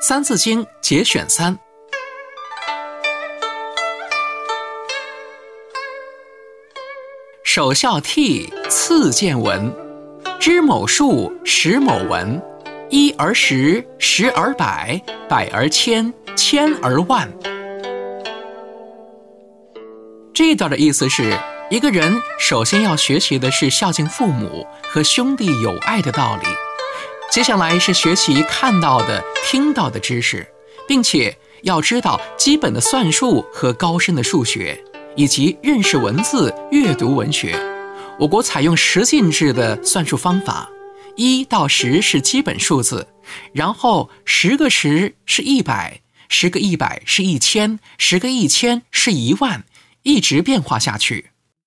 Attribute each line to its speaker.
Speaker 1: 三字经》节选三：首孝悌，次见闻，知某数，识某文。一而十，十而百，百而千，千而万。这一段的意思是，一个人首先要学习的是孝敬父母和兄弟友爱的道理，接下来是学习看到的、听到的知识，并且要知道基本的算术和高深的数学，以及认识文字、阅读文学。我国采用十进制的算术方法。一到十是基本数字，然后十个十是一百，十个一百是一千，十个一千是一万，一直变化下去。